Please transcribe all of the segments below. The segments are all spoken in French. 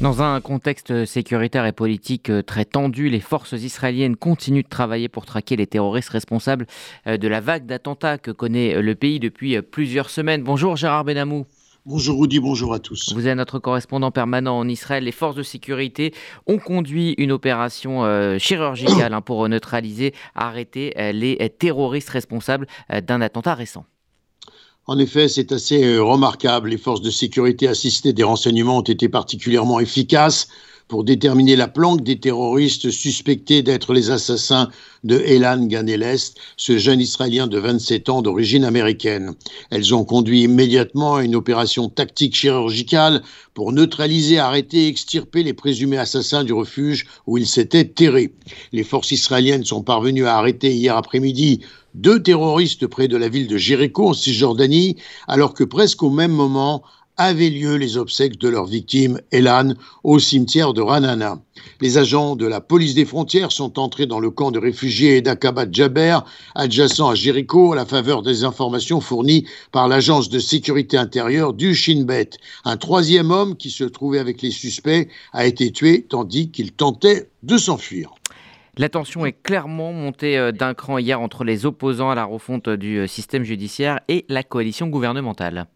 Dans un contexte sécuritaire et politique euh, très tendu, les forces israéliennes continuent de travailler pour traquer les terroristes responsables euh, de la vague d'attentats que connaît euh, le pays depuis plusieurs semaines. Bonjour Gérard Benamou. Bonjour Rudy, bonjour à tous. Vous êtes notre correspondant permanent en Israël. Les forces de sécurité ont conduit une opération chirurgicale hein, pour neutraliser, arrêter les terroristes responsables d'un attentat récent. En effet, c'est assez euh, remarquable. Les forces de sécurité assistées des renseignements ont été particulièrement efficaces pour déterminer la planque des terroristes suspectés d'être les assassins de Elan Ganelest, ce jeune Israélien de 27 ans d'origine américaine. Elles ont conduit immédiatement à une opération tactique chirurgicale pour neutraliser, arrêter et extirper les présumés assassins du refuge où ils s'étaient terrés. Les forces israéliennes sont parvenues à arrêter hier après-midi deux terroristes près de la ville de Jéricho en Cisjordanie, alors que presque au même moment avaient lieu les obsèques de leur victime, Elan, au cimetière de Ranana. Les agents de la police des frontières sont entrés dans le camp de réfugiés d'Akabat Jaber, adjacent à Jéricho, à la faveur des informations fournies par l'agence de sécurité intérieure du Shin Bet. Un troisième homme qui se trouvait avec les suspects a été tué tandis qu'il tentait de s'enfuir. La tension est clairement montée euh, d'un cran hier entre les opposants à la refonte du euh, système judiciaire et la coalition gouvernementale.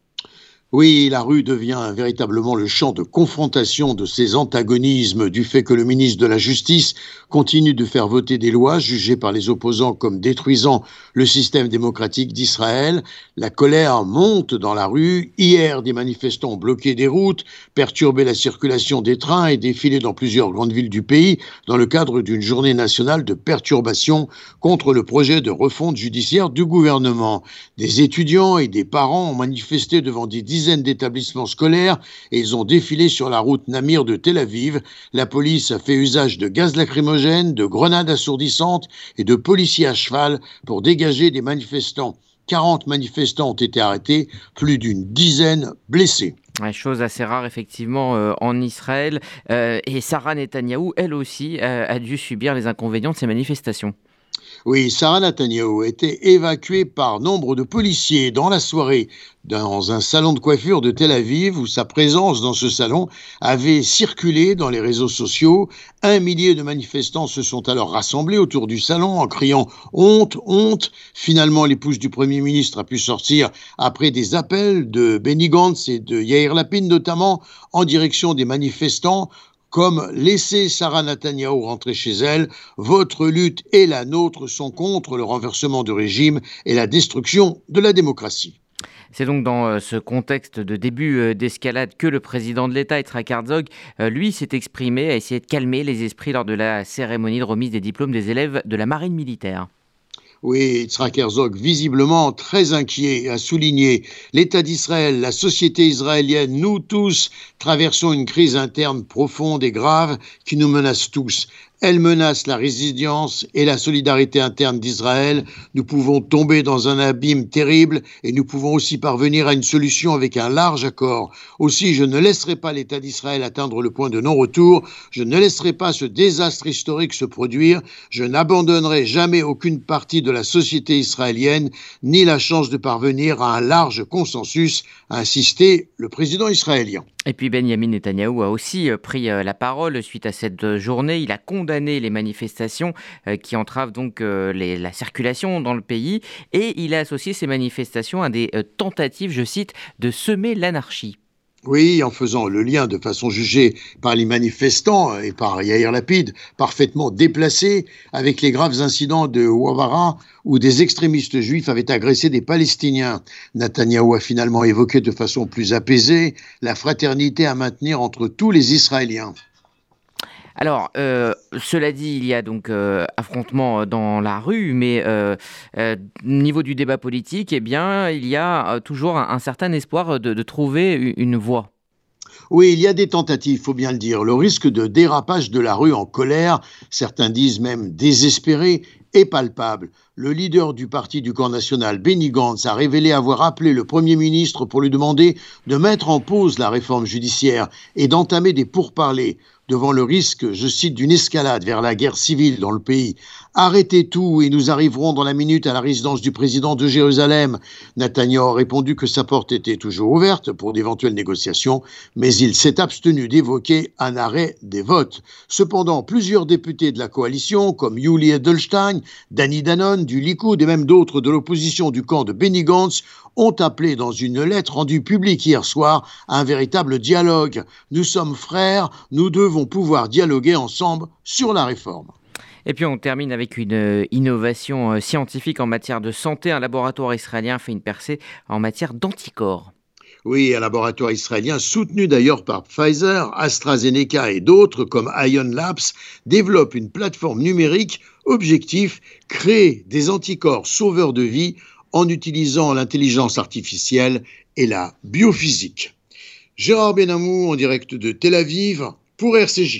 Oui, la rue devient véritablement le champ de confrontation de ces antagonismes du fait que le ministre de la Justice continue de faire voter des lois jugées par les opposants comme détruisant le système démocratique d'Israël. La colère monte dans la rue. Hier, des manifestants ont bloqué des routes, perturbé la circulation des trains et défilé dans plusieurs grandes villes du pays dans le cadre d'une journée nationale de perturbation contre le projet de refonte judiciaire du gouvernement. Des étudiants et des parents ont manifesté devant des dizaines d'établissements scolaires et ils ont défilé sur la route Namir de Tel Aviv. La police a fait usage de gaz lacrymogène, de grenades assourdissantes et de policiers à cheval pour dégager des manifestants. 40 manifestants ont été arrêtés, plus d'une dizaine blessés. chose assez rare effectivement euh, en Israël. Euh, et Sarah Netanyahou, elle aussi, euh, a dû subir les inconvénients de ces manifestations. Oui, Sarah Netanyahu a été évacuée par nombre de policiers dans la soirée dans un salon de coiffure de Tel Aviv où sa présence dans ce salon avait circulé dans les réseaux sociaux. Un millier de manifestants se sont alors rassemblés autour du salon en criant honte, honte. Finalement, l'épouse du Premier ministre a pu sortir après des appels de Benny Gantz et de Yair Lapin notamment en direction des manifestants comme laisser Sarah Netanyahu rentrer chez elle, votre lutte et la nôtre sont contre le renversement de régime et la destruction de la démocratie. C'est donc dans euh, ce contexte de début euh, d'escalade que le président de l'État, Yitzhak Herzog, euh, lui, s'est exprimé, a essayé de calmer les esprits lors de la cérémonie de remise des diplômes des élèves de la marine militaire. Oui, Yitzhak visiblement très inquiet, a souligné l'État d'Israël, la société israélienne, nous tous traversons une crise interne profonde et grave qui nous menace tous. Elle menace la résilience et la solidarité interne d'Israël. Nous pouvons tomber dans un abîme terrible et nous pouvons aussi parvenir à une solution avec un large accord. Aussi, je ne laisserai pas l'État d'Israël atteindre le point de non-retour. Je ne laisserai pas ce désastre historique se produire. Je n'abandonnerai jamais aucune partie de la société israélienne, ni la chance de parvenir à un large consensus, a insisté le président israélien. Et puis Benjamin Netanyahou a aussi euh, pris euh, la parole suite à cette euh, journée. Il a condamné les manifestations qui entravent donc la circulation dans le pays et il a associé ces manifestations à des tentatives, je cite, de semer l'anarchie. Oui, en faisant le lien de façon jugée par les manifestants et par Yair Lapid, parfaitement déplacé avec les graves incidents de Ouavara où des extrémistes juifs avaient agressé des Palestiniens. Netanyahou a finalement évoqué de façon plus apaisée la fraternité à maintenir entre tous les Israéliens. Alors, euh, cela dit, il y a donc euh, affrontement dans la rue, mais euh, au niveau du débat politique, eh bien, il y a toujours un, certain espoir de, trouver une voie. Oui, il y a des tentatives, faut bien le dire. Le risque de dérapage de la rue en colère, certains disent même désespéré, est palpable. le leader du parti du camp national, Benny Gantz, a révélé avoir appelé le Premier ministre pour lui demander de mettre en pause la réforme judiciaire et d'entamer des pourparlers devant le risque, je cite, d'une escalade vers la guerre civile dans le pays. Arrêtez tout et nous arriverons dans la minute à la résidence du président de Jérusalem. Netanyahu a répondu que sa porte était toujours ouverte pour d'éventuelles négociations, mais il s'est abstenu d'évoquer un arrêt des votes. Cependant, plusieurs députés de la coalition, comme Yuli Edelstein, Danny Danon du Likoud et même d'autres de l'opposition du camp de Benny Gantz, ont appelé dans une lettre rendue publique hier soir à un véritable dialogue. Nous sommes frères, nous devons pouvoir dialoguer ensemble sur la réforme. Et puis on termine avec une euh, innovation euh, scientifique en matière de santé. Un laboratoire israélien fait une percée en matière d'anticorps. Oui, un laboratoire israélien soutenu d'ailleurs par Pfizer, AstraZeneca et d'autres comme Ion Labs développe une plateforme numérique objectif créer des anticorps sauveurs de vie en utilisant l'intelligence artificielle et la biophysique. Gérard Benamou en direct de Tel Aviv pour RCJ.